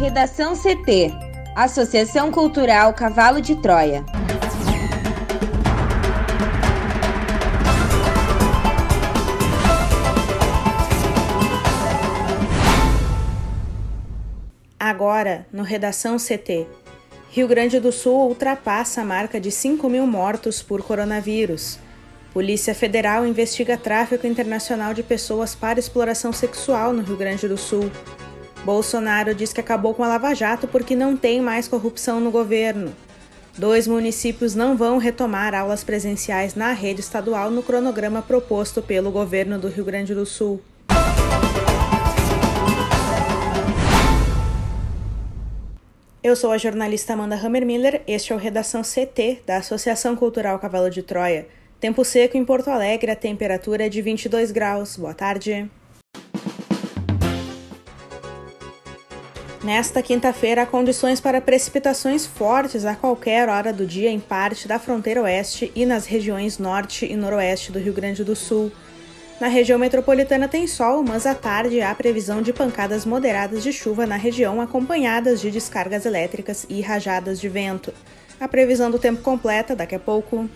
Redação CT Associação Cultural Cavalo de Troia. Agora, no Redação CT. Rio Grande do Sul ultrapassa a marca de 5 mil mortos por coronavírus. Polícia Federal investiga tráfico internacional de pessoas para exploração sexual no Rio Grande do Sul. Bolsonaro diz que acabou com a Lava Jato porque não tem mais corrupção no governo. Dois municípios não vão retomar aulas presenciais na rede estadual no cronograma proposto pelo governo do Rio Grande do Sul. Eu sou a jornalista Amanda Hammermiller, este é o Redação CT da Associação Cultural Cavalo de Troia. Tempo seco em Porto Alegre, a temperatura é de 22 graus. Boa tarde. Nesta quinta-feira, há condições para precipitações fortes a qualquer hora do dia em parte da fronteira oeste e nas regiões norte e noroeste do Rio Grande do Sul. Na região metropolitana tem sol, mas à tarde há previsão de pancadas moderadas de chuva na região, acompanhadas de descargas elétricas e rajadas de vento. A previsão do tempo completa daqui a pouco.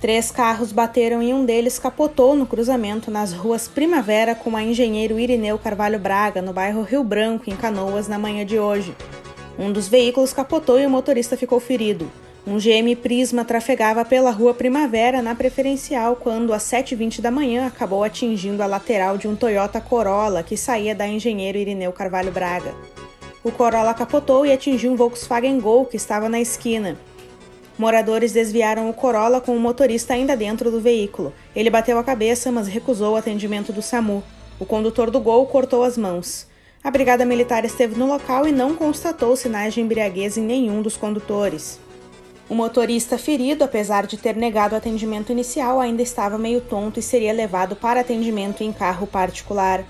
Três carros bateram e um deles capotou no cruzamento nas ruas Primavera com a engenheiro Irineu Carvalho Braga, no bairro Rio Branco, em Canoas, na manhã de hoje. Um dos veículos capotou e o motorista ficou ferido. Um GM Prisma trafegava pela rua Primavera na preferencial quando, às 7h20 da manhã, acabou atingindo a lateral de um Toyota Corolla que saía da engenheiro Irineu Carvalho Braga. O Corolla capotou e atingiu um Volkswagen Gol que estava na esquina. Moradores desviaram o Corolla com o motorista ainda dentro do veículo. Ele bateu a cabeça, mas recusou o atendimento do SAMU. O condutor do Gol cortou as mãos. A Brigada Militar esteve no local e não constatou sinais de embriaguez em nenhum dos condutores. O motorista ferido, apesar de ter negado o atendimento inicial, ainda estava meio tonto e seria levado para atendimento em carro particular.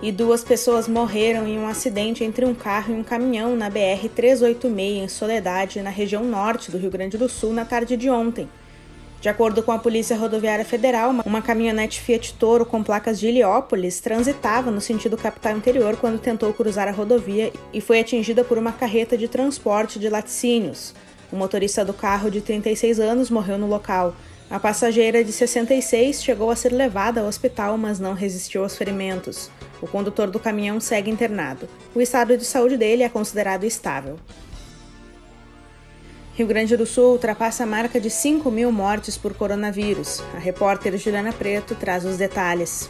E duas pessoas morreram em um acidente entre um carro e um caminhão na BR-386 em Soledade, na região norte do Rio Grande do Sul, na tarde de ontem. De acordo com a Polícia Rodoviária Federal, uma caminhonete Fiat Toro com placas de Heliópolis transitava no sentido capital interior quando tentou cruzar a rodovia e foi atingida por uma carreta de transporte de laticínios. O motorista do carro, de 36 anos, morreu no local. A passageira, de 66, chegou a ser levada ao hospital, mas não resistiu aos ferimentos. O condutor do caminhão segue internado. O estado de saúde dele é considerado estável. Rio Grande do Sul ultrapassa a marca de 5 mil mortes por coronavírus. A repórter Juliana Preto traz os detalhes.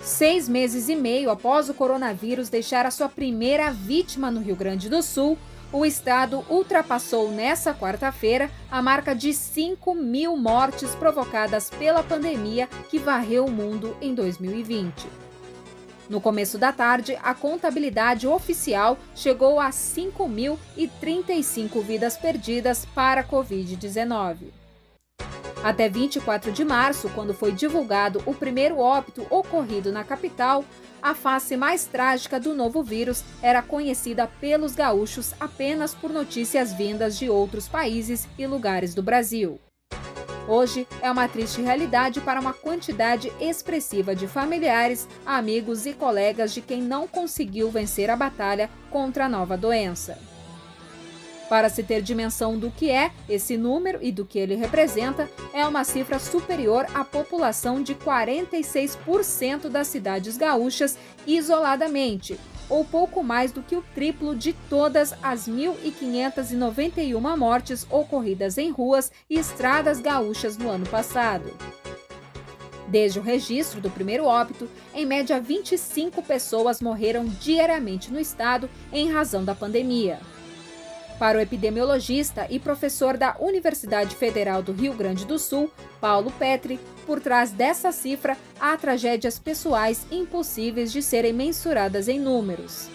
Seis meses e meio após o coronavírus deixar a sua primeira vítima no Rio Grande do Sul, o estado ultrapassou nessa quarta-feira a marca de 5 mil mortes provocadas pela pandemia que varreu o mundo em 2020. No começo da tarde, a contabilidade oficial chegou a 5.035 vidas perdidas para a Covid-19. Até 24 de março, quando foi divulgado o primeiro óbito ocorrido na capital, a face mais trágica do novo vírus era conhecida pelos gaúchos apenas por notícias vindas de outros países e lugares do Brasil. Hoje é uma triste realidade para uma quantidade expressiva de familiares, amigos e colegas de quem não conseguiu vencer a batalha contra a nova doença. Para se ter dimensão do que é esse número e do que ele representa, é uma cifra superior à população de 46% das cidades gaúchas isoladamente, ou pouco mais do que o triplo de todas as 1.591 mortes ocorridas em ruas e estradas gaúchas no ano passado. Desde o registro do primeiro óbito, em média 25 pessoas morreram diariamente no estado em razão da pandemia. Para o epidemiologista e professor da Universidade Federal do Rio Grande do Sul, Paulo Petri, por trás dessa cifra há tragédias pessoais impossíveis de serem mensuradas em números.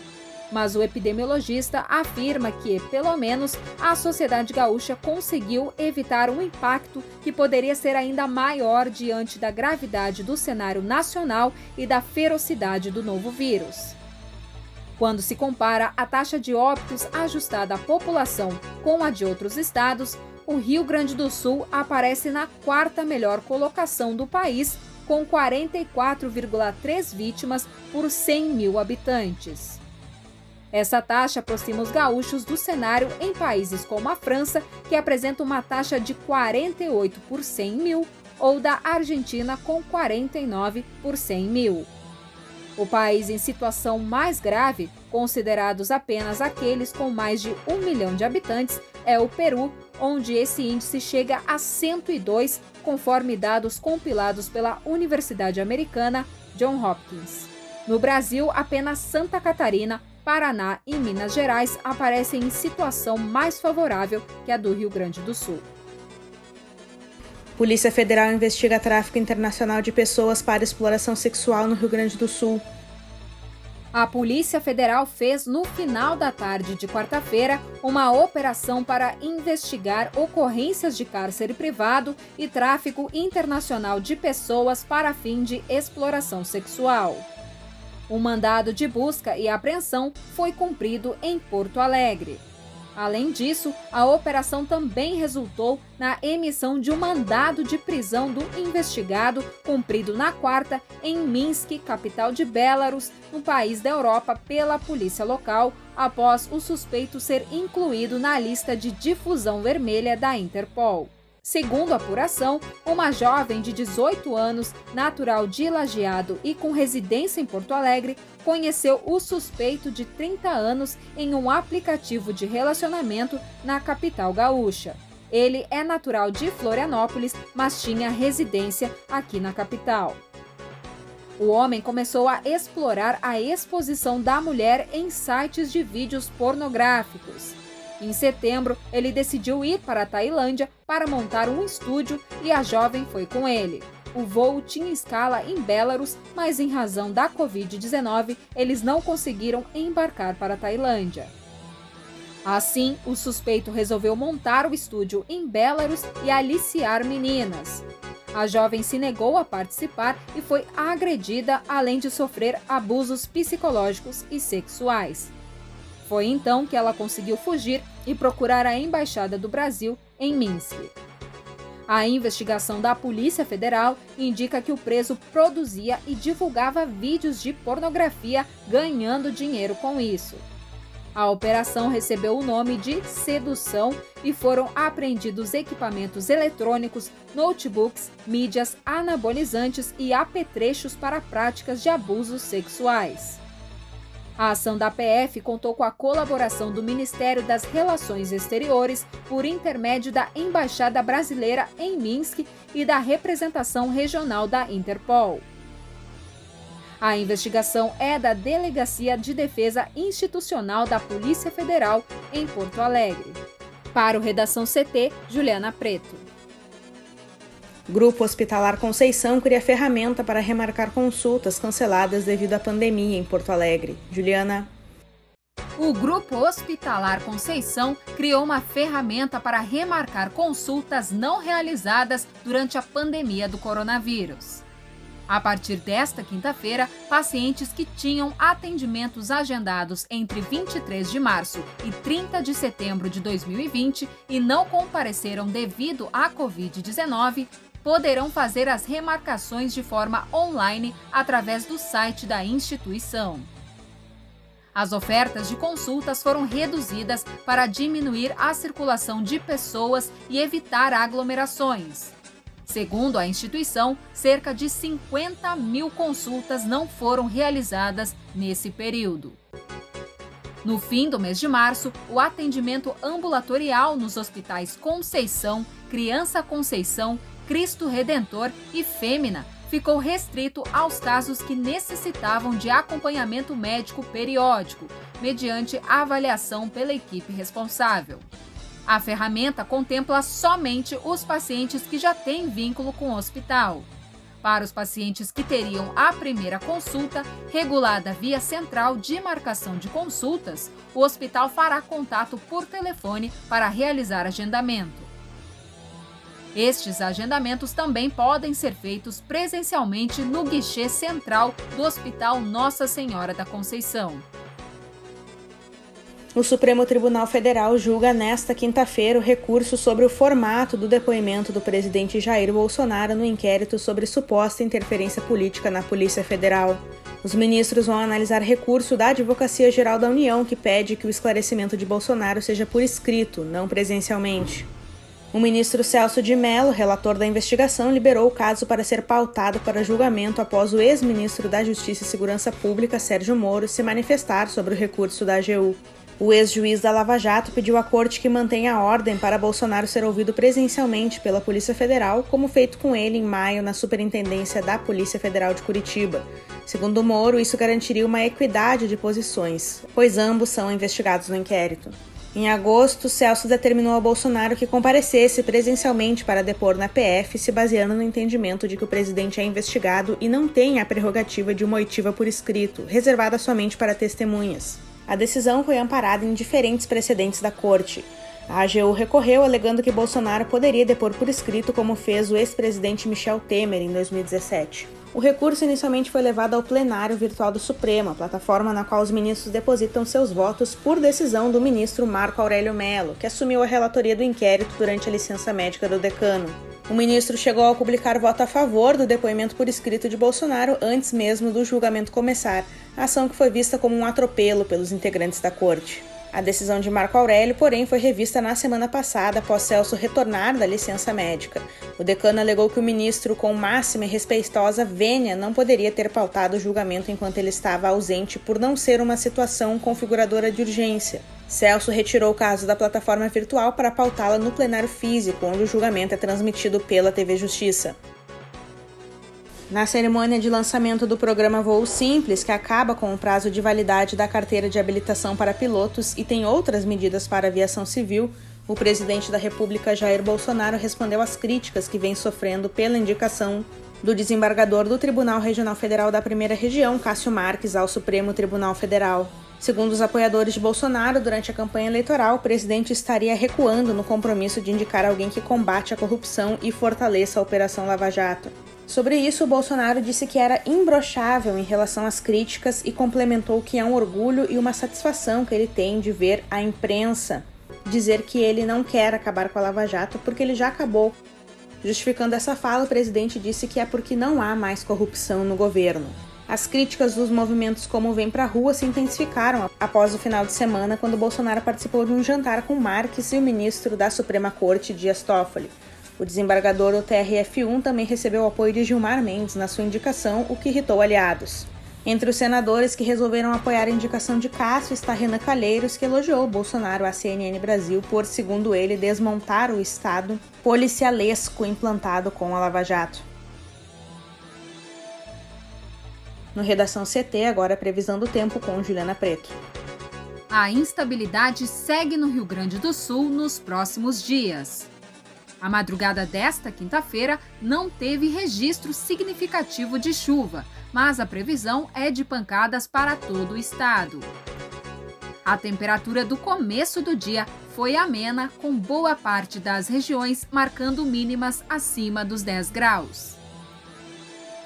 Mas o epidemiologista afirma que, pelo menos, a sociedade gaúcha conseguiu evitar um impacto que poderia ser ainda maior diante da gravidade do cenário nacional e da ferocidade do novo vírus. Quando se compara a taxa de óbitos ajustada à população com a de outros estados, o Rio Grande do Sul aparece na quarta melhor colocação do país, com 44,3 vítimas por 100 mil habitantes. Essa taxa aproxima os gaúchos do cenário em países como a França, que apresenta uma taxa de 48 por 100 mil, ou da Argentina, com 49 por 100 mil. O país em situação mais grave, considerados apenas aqueles com mais de um milhão de habitantes, é o Peru, onde esse índice chega a 102, conforme dados compilados pela Universidade Americana John Hopkins. No Brasil, apenas Santa Catarina, Paraná e Minas Gerais aparecem em situação mais favorável que a do Rio Grande do Sul. Polícia Federal investiga tráfico internacional de pessoas para exploração sexual no Rio Grande do Sul. A Polícia Federal fez, no final da tarde de quarta-feira, uma operação para investigar ocorrências de cárcere privado e tráfico internacional de pessoas para fim de exploração sexual. O mandado de busca e apreensão foi cumprido em Porto Alegre. Além disso, a operação também resultou na emissão de um mandado de prisão do investigado, cumprido na quarta, em Minsk, capital de Belarus, no país da Europa, pela polícia local, após o suspeito ser incluído na lista de difusão vermelha da Interpol. Segundo a apuração, uma jovem de 18 anos, natural de Lajeado e com residência em Porto Alegre, conheceu o suspeito de 30 anos em um aplicativo de relacionamento na capital gaúcha. Ele é natural de Florianópolis, mas tinha residência aqui na capital. O homem começou a explorar a exposição da mulher em sites de vídeos pornográficos. Em setembro, ele decidiu ir para a Tailândia para montar um estúdio e a jovem foi com ele. O voo tinha escala em Belarus, mas em razão da Covid-19, eles não conseguiram embarcar para a Tailândia. Assim, o suspeito resolveu montar o estúdio em Belarus e aliciar meninas. A jovem se negou a participar e foi agredida, além de sofrer abusos psicológicos e sexuais. Foi então que ela conseguiu fugir e procurar a Embaixada do Brasil em Minsk. A investigação da Polícia Federal indica que o preso produzia e divulgava vídeos de pornografia, ganhando dinheiro com isso. A operação recebeu o nome de Sedução e foram apreendidos equipamentos eletrônicos, notebooks, mídias anabolizantes e apetrechos para práticas de abusos sexuais. A ação da PF contou com a colaboração do Ministério das Relações Exteriores por intermédio da Embaixada Brasileira em Minsk e da representação regional da Interpol. A investigação é da Delegacia de Defesa Institucional da Polícia Federal em Porto Alegre. Para o Redação CT, Juliana Preto. Grupo Hospitalar Conceição cria ferramenta para remarcar consultas canceladas devido à pandemia em Porto Alegre. Juliana. O Grupo Hospitalar Conceição criou uma ferramenta para remarcar consultas não realizadas durante a pandemia do coronavírus. A partir desta quinta-feira, pacientes que tinham atendimentos agendados entre 23 de março e 30 de setembro de 2020 e não compareceram devido à Covid-19 poderão fazer as remarcações de forma online através do site da instituição. As ofertas de consultas foram reduzidas para diminuir a circulação de pessoas e evitar aglomerações. Segundo a instituição, cerca de 50 mil consultas não foram realizadas nesse período. No fim do mês de março, o atendimento ambulatorial nos hospitais Conceição, Criança Conceição Cristo Redentor e Fêmea ficou restrito aos casos que necessitavam de acompanhamento médico periódico, mediante avaliação pela equipe responsável. A ferramenta contempla somente os pacientes que já têm vínculo com o hospital. Para os pacientes que teriam a primeira consulta, regulada via central de marcação de consultas, o hospital fará contato por telefone para realizar agendamento. Estes agendamentos também podem ser feitos presencialmente no guichê central do Hospital Nossa Senhora da Conceição. O Supremo Tribunal Federal julga nesta quinta-feira o recurso sobre o formato do depoimento do presidente Jair Bolsonaro no inquérito sobre suposta interferência política na Polícia Federal. Os ministros vão analisar recurso da Advocacia Geral da União que pede que o esclarecimento de Bolsonaro seja por escrito, não presencialmente. O ministro Celso de Mello, relator da investigação, liberou o caso para ser pautado para julgamento após o ex-ministro da Justiça e Segurança Pública, Sérgio Moro, se manifestar sobre o recurso da AGU. O ex-juiz da Lava Jato pediu à corte que mantenha a ordem para Bolsonaro ser ouvido presencialmente pela Polícia Federal, como feito com ele em maio na Superintendência da Polícia Federal de Curitiba. Segundo Moro, isso garantiria uma equidade de posições, pois ambos são investigados no inquérito. Em agosto, Celso determinou a Bolsonaro que comparecesse presencialmente para depor na PF, se baseando no entendimento de que o presidente é investigado e não tem a prerrogativa de uma oitiva por escrito, reservada somente para testemunhas. A decisão foi amparada em diferentes precedentes da corte. A AGU recorreu alegando que Bolsonaro poderia depor por escrito, como fez o ex-presidente Michel Temer em 2017. O recurso inicialmente foi levado ao plenário virtual do Supremo, plataforma na qual os ministros depositam seus votos por decisão do ministro Marco Aurélio Mello, que assumiu a relatoria do inquérito durante a licença médica do decano. O ministro chegou a publicar voto a favor do depoimento por escrito de Bolsonaro antes mesmo do julgamento começar, ação que foi vista como um atropelo pelos integrantes da corte. A decisão de Marco Aurélio, porém, foi revista na semana passada após Celso retornar da licença médica. O decano alegou que o ministro, com máxima e respeitosa vênia, não poderia ter pautado o julgamento enquanto ele estava ausente por não ser uma situação configuradora de urgência. Celso retirou o caso da plataforma virtual para pautá-la no plenário físico, onde o julgamento é transmitido pela TV Justiça. Na cerimônia de lançamento do programa Voo Simples, que acaba com o prazo de validade da carteira de habilitação para pilotos e tem outras medidas para a aviação civil, o presidente da República Jair Bolsonaro respondeu às críticas que vem sofrendo pela indicação do desembargador do Tribunal Regional Federal da Primeira Região, Cássio Marques, ao Supremo Tribunal Federal. Segundo os apoiadores de Bolsonaro, durante a campanha eleitoral, o presidente estaria recuando no compromisso de indicar alguém que combate a corrupção e fortaleça a Operação Lava Jato. Sobre isso, o Bolsonaro disse que era imbrochável em relação às críticas e complementou que é um orgulho e uma satisfação que ele tem de ver a imprensa dizer que ele não quer acabar com a Lava Jato porque ele já acabou. Justificando essa fala, o presidente disse que é porque não há mais corrupção no governo. As críticas dos movimentos como Vem Pra Rua se intensificaram após o final de semana, quando Bolsonaro participou de um jantar com Marques e o ministro da Suprema Corte, Dias Toffoli. O desembargador do TRF1 também recebeu o apoio de Gilmar Mendes na sua indicação, o que irritou aliados. Entre os senadores que resolveram apoiar a indicação de Cássio está Renan Calheiros, que elogiou Bolsonaro à CNN Brasil por, segundo ele, desmontar o Estado policialesco implantado com a Lava Jato. No Redação CT, agora a previsão do tempo com Juliana Preto. A instabilidade segue no Rio Grande do Sul nos próximos dias. A madrugada desta quinta-feira não teve registro significativo de chuva, mas a previsão é de pancadas para todo o estado. A temperatura do começo do dia foi amena, com boa parte das regiões marcando mínimas acima dos 10 graus.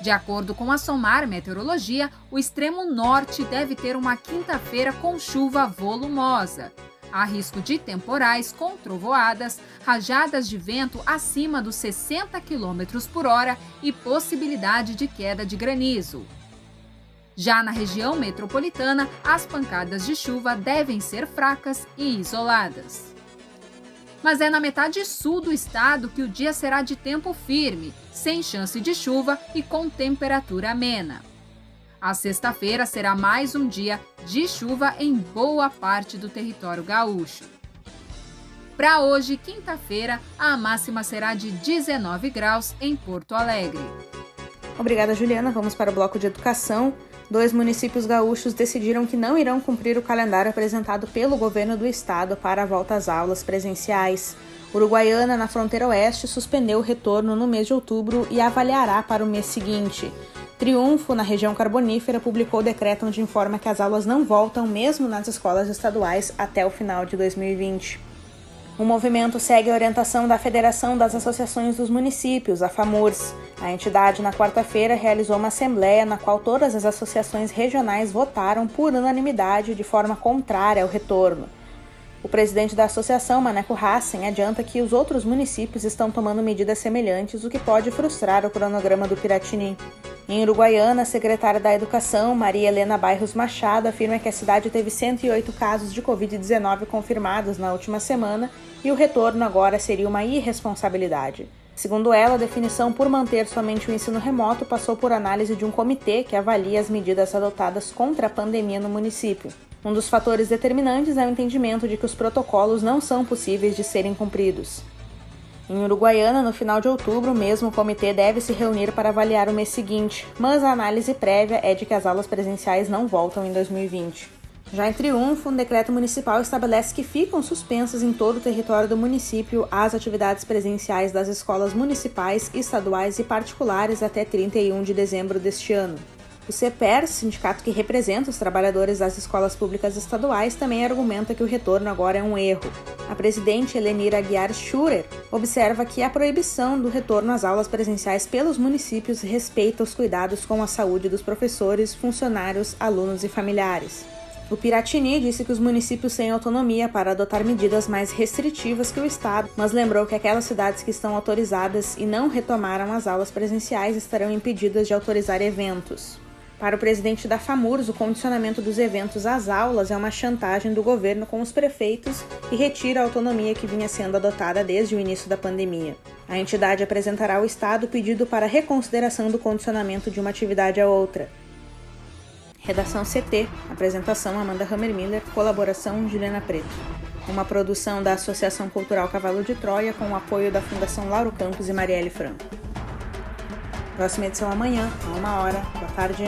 De acordo com a SOMAR Meteorologia, o extremo norte deve ter uma quinta-feira com chuva volumosa. Há risco de temporais com trovoadas, rajadas de vento acima dos 60 km por hora e possibilidade de queda de granizo. Já na região metropolitana, as pancadas de chuva devem ser fracas e isoladas. Mas é na metade sul do estado que o dia será de tempo firme, sem chance de chuva e com temperatura amena. A sexta-feira será mais um dia de chuva em boa parte do território gaúcho. Para hoje, quinta-feira, a máxima será de 19 graus em Porto Alegre. Obrigada, Juliana. Vamos para o bloco de educação. Dois municípios gaúchos decidiram que não irão cumprir o calendário apresentado pelo governo do estado para a volta às aulas presenciais. Uruguaiana, na fronteira oeste, suspendeu o retorno no mês de outubro e avaliará para o mês seguinte. Triunfo, na região carbonífera, publicou decreto onde informa que as aulas não voltam mesmo nas escolas estaduais até o final de 2020. O movimento segue a orientação da Federação das Associações dos Municípios, a FAMURS. A entidade, na quarta-feira, realizou uma assembleia na qual todas as associações regionais votaram por unanimidade de forma contrária ao retorno. O presidente da associação, Maneco Hassen, adianta que os outros municípios estão tomando medidas semelhantes, o que pode frustrar o cronograma do Piratini. Em Uruguaiana, a secretária da Educação, Maria Helena Bairros Machado, afirma que a cidade teve 108 casos de Covid-19 confirmados na última semana e o retorno agora seria uma irresponsabilidade. Segundo ela, a definição por manter somente o ensino remoto passou por análise de um comitê que avalia as medidas adotadas contra a pandemia no município. Um dos fatores determinantes é o entendimento de que os protocolos não são possíveis de serem cumpridos. Em Uruguaiana, no final de outubro, mesmo o comitê deve se reunir para avaliar o mês seguinte, mas a análise prévia é de que as aulas presenciais não voltam em 2020. Já em Triunfo, um decreto municipal estabelece que ficam suspensas em todo o território do município as atividades presenciais das escolas municipais, estaduais e particulares até 31 de dezembro deste ano. O CEPER, sindicato que representa os trabalhadores das escolas públicas estaduais, também argumenta que o retorno agora é um erro. A presidente Helenira Aguiar Schurer observa que a proibição do retorno às aulas presenciais pelos municípios respeita os cuidados com a saúde dos professores, funcionários, alunos e familiares. O Piratini disse que os municípios têm autonomia para adotar medidas mais restritivas que o Estado, mas lembrou que aquelas cidades que estão autorizadas e não retomaram as aulas presenciais estarão impedidas de autorizar eventos. Para o presidente da FAMURS, o condicionamento dos eventos às aulas é uma chantagem do governo com os prefeitos e retira a autonomia que vinha sendo adotada desde o início da pandemia. A entidade apresentará ao Estado pedido para reconsideração do condicionamento de uma atividade a outra. Redação CT, apresentação Amanda Hammermiller, colaboração Juliana Preto. Uma produção da Associação Cultural Cavalo de Troia com o apoio da Fundação Lauro Campos e Marielle Franco. Próxima edição amanhã, a uma hora. Boa tarde.